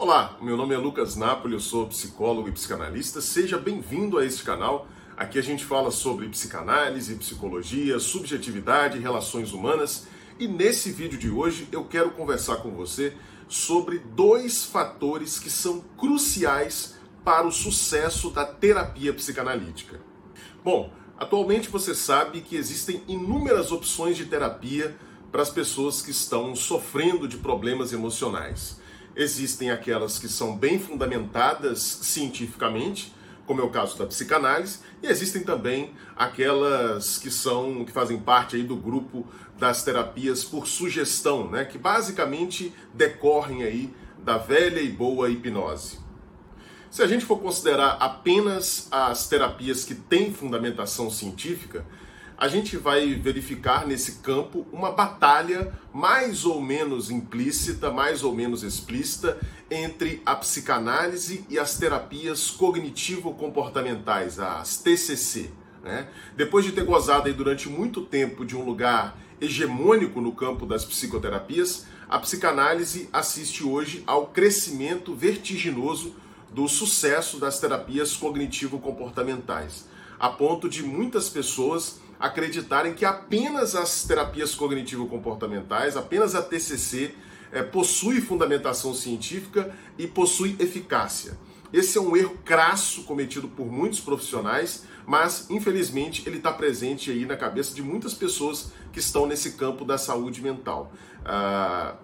Olá, meu nome é Lucas Napoli, eu sou psicólogo e psicanalista. Seja bem-vindo a este canal. Aqui a gente fala sobre psicanálise, psicologia, subjetividade, relações humanas. E nesse vídeo de hoje eu quero conversar com você sobre dois fatores que são cruciais para o sucesso da terapia psicanalítica. Bom, atualmente você sabe que existem inúmeras opções de terapia para as pessoas que estão sofrendo de problemas emocionais. Existem aquelas que são bem fundamentadas cientificamente, como é o caso da psicanálise, e existem também aquelas que são que fazem parte aí do grupo das terapias por sugestão, né, que basicamente decorrem aí da velha e boa hipnose. Se a gente for considerar apenas as terapias que têm fundamentação científica, a gente vai verificar nesse campo uma batalha mais ou menos implícita, mais ou menos explícita entre a psicanálise e as terapias cognitivo-comportamentais, as TCC. Né? Depois de ter gozado durante muito tempo de um lugar hegemônico no campo das psicoterapias, a psicanálise assiste hoje ao crescimento vertiginoso do sucesso das terapias cognitivo-comportamentais, a ponto de muitas pessoas acreditarem que apenas as terapias cognitivo-comportamentais, apenas a TCC, é, possui fundamentação científica e possui eficácia. Esse é um erro crasso cometido por muitos profissionais, mas infelizmente ele está presente aí na cabeça de muitas pessoas que estão nesse campo da saúde mental. Ah,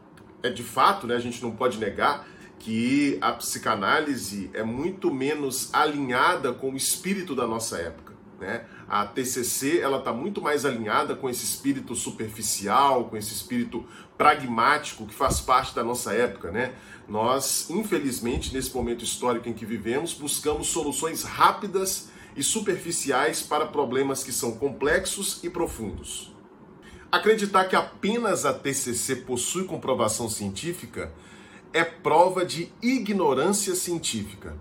é de fato, né, a gente não pode negar que a psicanálise é muito menos alinhada com o espírito da nossa época. Né? A TCC ela está muito mais alinhada com esse espírito superficial, com esse espírito pragmático que faz parte da nossa época, né? Nós, infelizmente, nesse momento histórico em que vivemos, buscamos soluções rápidas e superficiais para problemas que são complexos e profundos. Acreditar que apenas a TCC possui comprovação científica é prova de ignorância científica.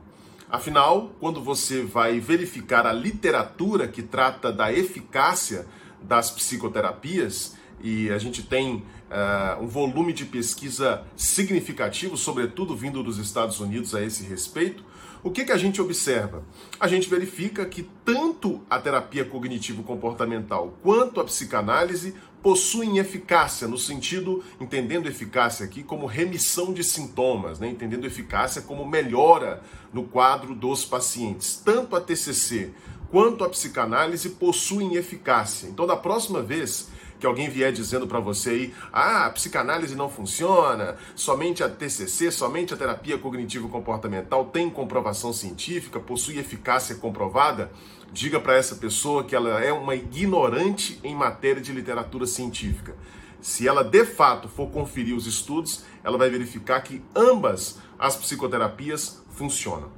Afinal, quando você vai verificar a literatura que trata da eficácia das psicoterapias, e a gente tem uh, um volume de pesquisa significativo, sobretudo vindo dos Estados Unidos a esse respeito, o que, que a gente observa? A gente verifica que tanto a terapia cognitivo-comportamental quanto a psicanálise possuem eficácia, no sentido, entendendo eficácia aqui como remissão de sintomas, né? entendendo eficácia como melhora no quadro dos pacientes. Tanto a TCC quanto a psicanálise possuem eficácia. Então, da próxima vez que alguém vier dizendo para você aí, ah, a psicanálise não funciona, somente a TCC, somente a terapia cognitivo-comportamental tem comprovação científica, possui eficácia comprovada, diga para essa pessoa que ela é uma ignorante em matéria de literatura científica. Se ela de fato for conferir os estudos, ela vai verificar que ambas as psicoterapias funcionam.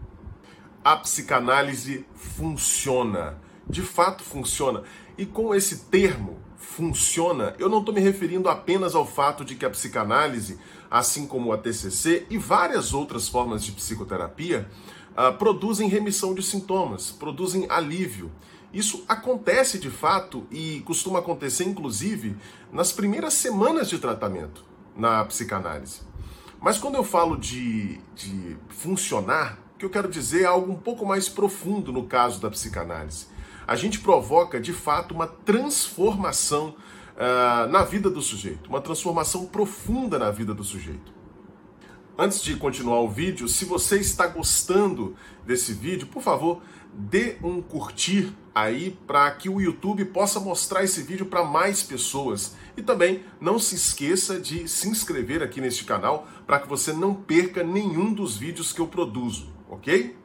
A psicanálise funciona, de fato funciona. E com esse termo, funciona, eu não estou me referindo apenas ao fato de que a psicanálise, assim como a TCC e várias outras formas de psicoterapia, uh, produzem remissão de sintomas, produzem alívio. Isso acontece de fato e costuma acontecer, inclusive, nas primeiras semanas de tratamento na psicanálise. Mas quando eu falo de, de funcionar, o que eu quero dizer é algo um pouco mais profundo no caso da psicanálise a gente provoca de fato uma transformação uh, na vida do sujeito, uma transformação profunda na vida do sujeito. Antes de continuar o vídeo, se você está gostando desse vídeo, por favor, dê um curtir aí para que o YouTube possa mostrar esse vídeo para mais pessoas. E também não se esqueça de se inscrever aqui neste canal para que você não perca nenhum dos vídeos que eu produzo, ok?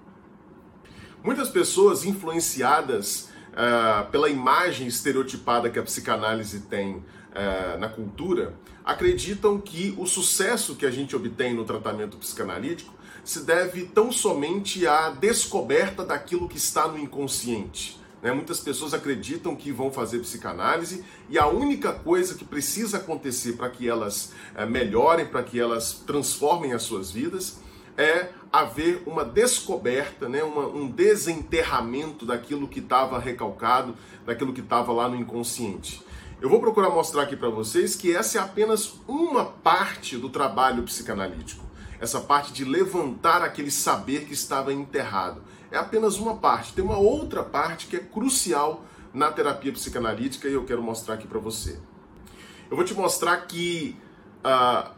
Muitas pessoas influenciadas uh, pela imagem estereotipada que a psicanálise tem uh, na cultura, acreditam que o sucesso que a gente obtém no tratamento psicanalítico se deve tão somente à descoberta daquilo que está no inconsciente. Né? Muitas pessoas acreditam que vão fazer psicanálise e a única coisa que precisa acontecer para que elas uh, melhorem, para que elas transformem as suas vidas, é haver uma descoberta, né, uma, um desenterramento daquilo que estava recalcado, daquilo que estava lá no inconsciente. Eu vou procurar mostrar aqui para vocês que essa é apenas uma parte do trabalho psicanalítico. essa parte de levantar aquele saber que estava enterrado. É apenas uma parte. Tem uma outra parte que é crucial na terapia psicanalítica e eu quero mostrar aqui para você. Eu vou te mostrar que uh,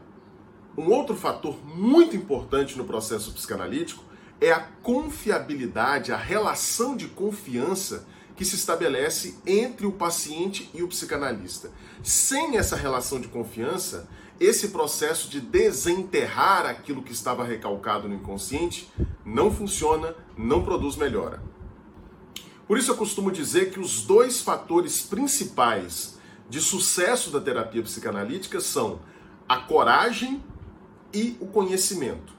um outro fator muito importante no processo psicanalítico é a confiabilidade, a relação de confiança que se estabelece entre o paciente e o psicanalista. Sem essa relação de confiança, esse processo de desenterrar aquilo que estava recalcado no inconsciente não funciona, não produz melhora. Por isso eu costumo dizer que os dois fatores principais de sucesso da terapia psicanalítica são a coragem e o conhecimento.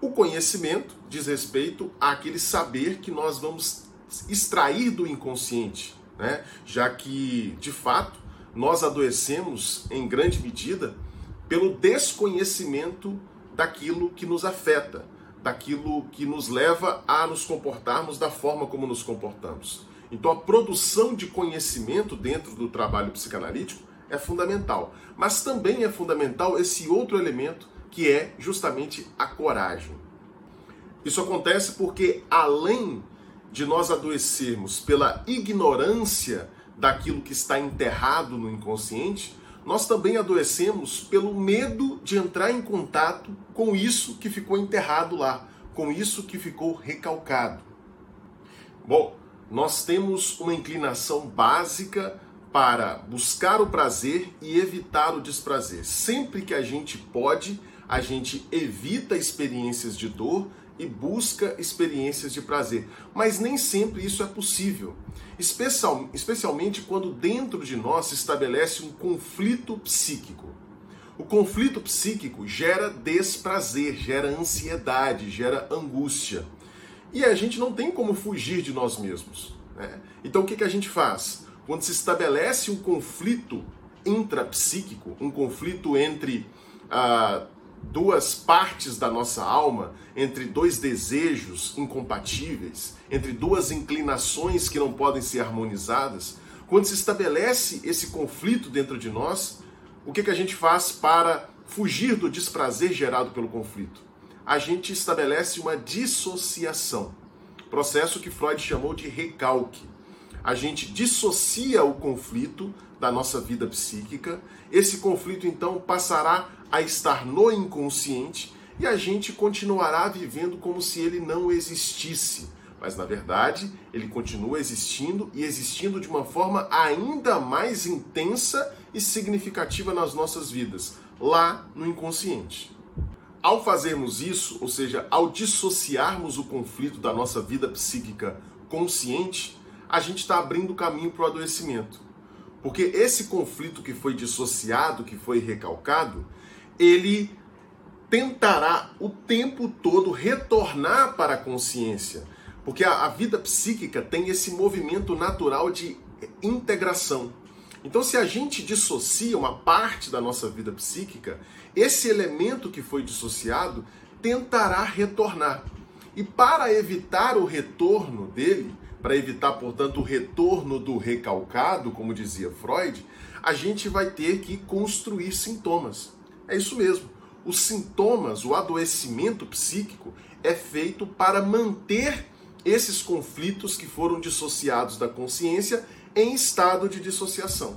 O conhecimento diz respeito àquele saber que nós vamos extrair do inconsciente, né? já que, de fato, nós adoecemos em grande medida pelo desconhecimento daquilo que nos afeta, daquilo que nos leva a nos comportarmos da forma como nos comportamos. Então, a produção de conhecimento dentro do trabalho psicanalítico é fundamental, mas também é fundamental esse outro elemento que é justamente a coragem. Isso acontece porque, além de nós adoecermos pela ignorância daquilo que está enterrado no inconsciente, nós também adoecemos pelo medo de entrar em contato com isso que ficou enterrado lá, com isso que ficou recalcado. Bom, nós temos uma inclinação básica para buscar o prazer e evitar o desprazer. Sempre que a gente pode, a gente evita experiências de dor e busca experiências de prazer. Mas nem sempre isso é possível, Especial, especialmente quando dentro de nós se estabelece um conflito psíquico. O conflito psíquico gera desprazer, gera ansiedade, gera angústia. E a gente não tem como fugir de nós mesmos. Né? Então o que, que a gente faz? Quando se estabelece um conflito intrapsíquico, um conflito entre ah, duas partes da nossa alma, entre dois desejos incompatíveis, entre duas inclinações que não podem ser harmonizadas, quando se estabelece esse conflito dentro de nós, o que, que a gente faz para fugir do desprazer gerado pelo conflito? A gente estabelece uma dissociação, processo que Freud chamou de recalque. A gente dissocia o conflito da nossa vida psíquica. Esse conflito então passará a estar no inconsciente e a gente continuará vivendo como se ele não existisse. Mas na verdade, ele continua existindo e existindo de uma forma ainda mais intensa e significativa nas nossas vidas, lá no inconsciente. Ao fazermos isso, ou seja, ao dissociarmos o conflito da nossa vida psíquica consciente, a gente está abrindo caminho para o adoecimento. Porque esse conflito que foi dissociado, que foi recalcado, ele tentará o tempo todo retornar para a consciência, porque a, a vida psíquica tem esse movimento natural de integração. Então, se a gente dissocia uma parte da nossa vida psíquica, esse elemento que foi dissociado tentará retornar. E para evitar o retorno dele, para evitar, portanto, o retorno do recalcado, como dizia Freud, a gente vai ter que construir sintomas. É isso mesmo. Os sintomas, o adoecimento psíquico é feito para manter esses conflitos que foram dissociados da consciência em estado de dissociação.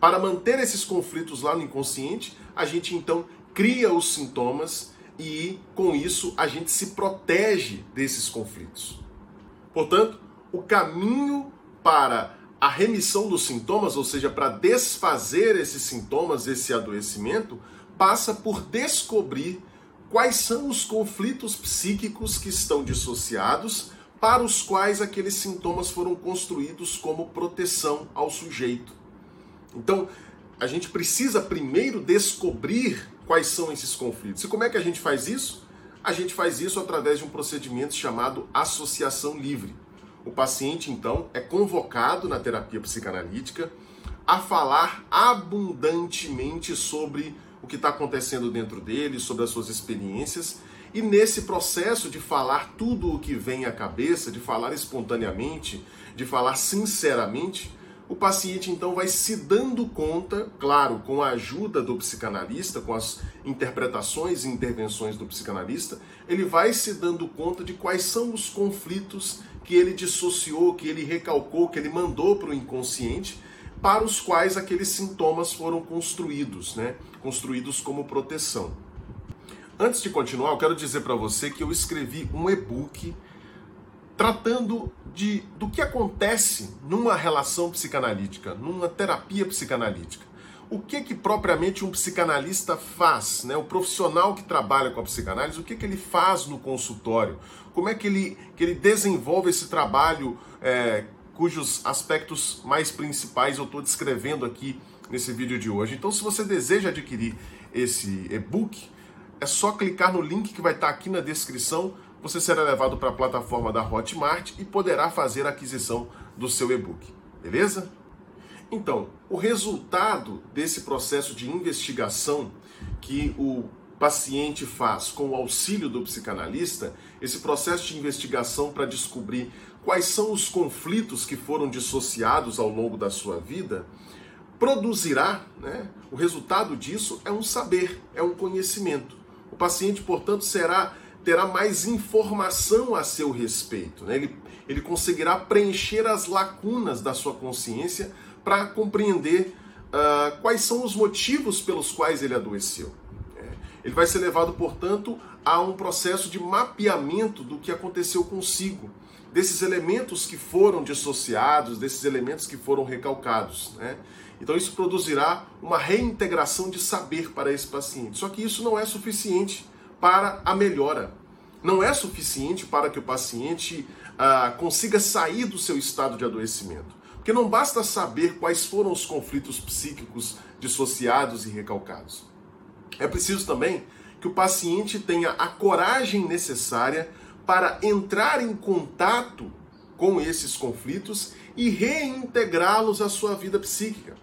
Para manter esses conflitos lá no inconsciente, a gente então cria os sintomas e com isso a gente se protege desses conflitos. Portanto, o caminho para a remissão dos sintomas, ou seja, para desfazer esses sintomas, esse adoecimento, passa por descobrir quais são os conflitos psíquicos que estão dissociados para os quais aqueles sintomas foram construídos como proteção ao sujeito. Então, a gente precisa primeiro descobrir quais são esses conflitos. E como é que a gente faz isso? A gente faz isso através de um procedimento chamado associação livre. O paciente, então, é convocado na terapia psicanalítica a falar abundantemente sobre o que está acontecendo dentro dele, sobre as suas experiências. E nesse processo de falar tudo o que vem à cabeça, de falar espontaneamente, de falar sinceramente, o paciente então vai se dando conta, claro, com a ajuda do psicanalista, com as interpretações e intervenções do psicanalista, ele vai se dando conta de quais são os conflitos que ele dissociou, que ele recalcou, que ele mandou para o inconsciente, para os quais aqueles sintomas foram construídos, né? Construídos como proteção. Antes de continuar, eu quero dizer para você que eu escrevi um e-book tratando de, do que acontece numa relação psicanalítica, numa terapia psicanalítica. O que que propriamente um psicanalista faz, né? O profissional que trabalha com a psicanálise, o que que ele faz no consultório? Como é que ele, que ele desenvolve esse trabalho é, cujos aspectos mais principais eu estou descrevendo aqui nesse vídeo de hoje. Então, se você deseja adquirir esse e-book, é só clicar no link que vai estar aqui na descrição você será levado para a plataforma da Hotmart e poderá fazer a aquisição do seu e-book. Beleza? Então, o resultado desse processo de investigação que o paciente faz com o auxílio do psicanalista, esse processo de investigação para descobrir quais são os conflitos que foram dissociados ao longo da sua vida, produzirá, né, o resultado disso é um saber, é um conhecimento. O paciente, portanto, será terá mais informação a seu respeito. Né? Ele, ele conseguirá preencher as lacunas da sua consciência para compreender uh, quais são os motivos pelos quais ele adoeceu. É. Ele vai ser levado, portanto, a um processo de mapeamento do que aconteceu consigo, desses elementos que foram dissociados, desses elementos que foram recalcados. Né? Então, isso produzirá uma reintegração de saber para esse paciente. Só que isso não é suficiente para a melhora. Não é suficiente para que o paciente ah, consiga sair do seu estado de adoecimento. Porque não basta saber quais foram os conflitos psíquicos dissociados e recalcados. É preciso também que o paciente tenha a coragem necessária para entrar em contato com esses conflitos e reintegrá-los à sua vida psíquica.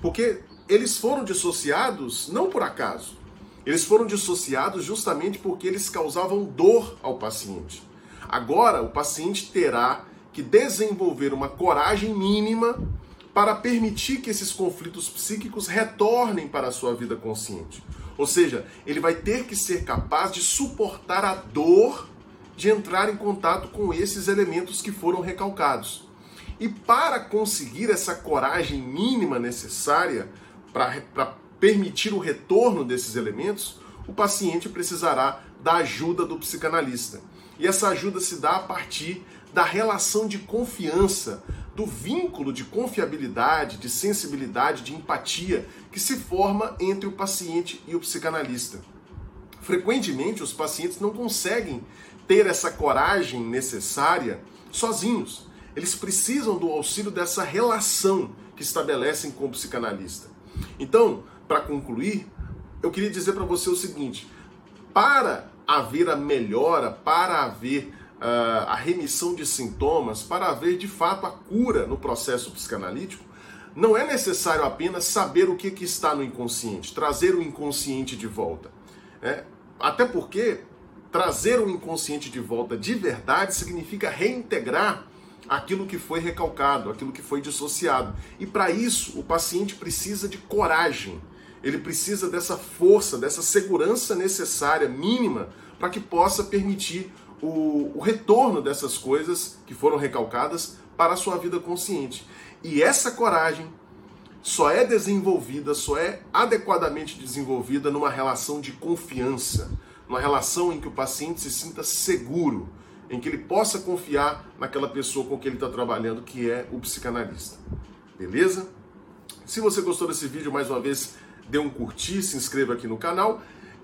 Porque eles foram dissociados não por acaso. Eles foram dissociados justamente porque eles causavam dor ao paciente. Agora, o paciente terá que desenvolver uma coragem mínima para permitir que esses conflitos psíquicos retornem para a sua vida consciente. Ou seja, ele vai ter que ser capaz de suportar a dor de entrar em contato com esses elementos que foram recalcados. E para conseguir essa coragem mínima necessária para permitir o retorno desses elementos, o paciente precisará da ajuda do psicanalista. E essa ajuda se dá a partir da relação de confiança, do vínculo de confiabilidade, de sensibilidade, de empatia que se forma entre o paciente e o psicanalista. Frequentemente, os pacientes não conseguem ter essa coragem necessária sozinhos. Eles precisam do auxílio dessa relação que estabelecem com o psicanalista. Então, para concluir, eu queria dizer para você o seguinte: para haver a melhora, para haver uh, a remissão de sintomas, para haver de fato a cura no processo psicanalítico, não é necessário apenas saber o que, que está no inconsciente, trazer o inconsciente de volta. É, até porque trazer o inconsciente de volta de verdade significa reintegrar aquilo que foi recalcado, aquilo que foi dissociado. E para isso, o paciente precisa de coragem ele precisa dessa força, dessa segurança necessária, mínima, para que possa permitir o, o, retorno dessas coisas que foram recalcadas para a sua vida consciente. E essa coragem só é desenvolvida, só é adequadamente desenvolvida numa relação de confiança, numa relação em que o paciente se sinta seguro, em que ele possa confiar naquela pessoa com quem ele está trabalhando, que é o psicanalista. Beleza? Se você gostou desse vídeo, mais uma vez, dê um curtir, se inscreva aqui no canal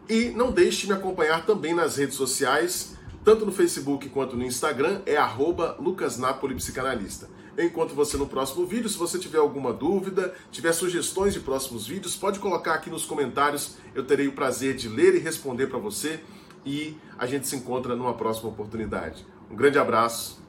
e não deixe de me acompanhar também nas redes sociais, tanto no Facebook quanto no Instagram, é arroba lucasnapolipsicanalista. Eu encontro você no próximo vídeo. Se você tiver alguma dúvida, tiver sugestões de próximos vídeos, pode colocar aqui nos comentários. Eu terei o prazer de ler e responder para você. E a gente se encontra numa próxima oportunidade. Um grande abraço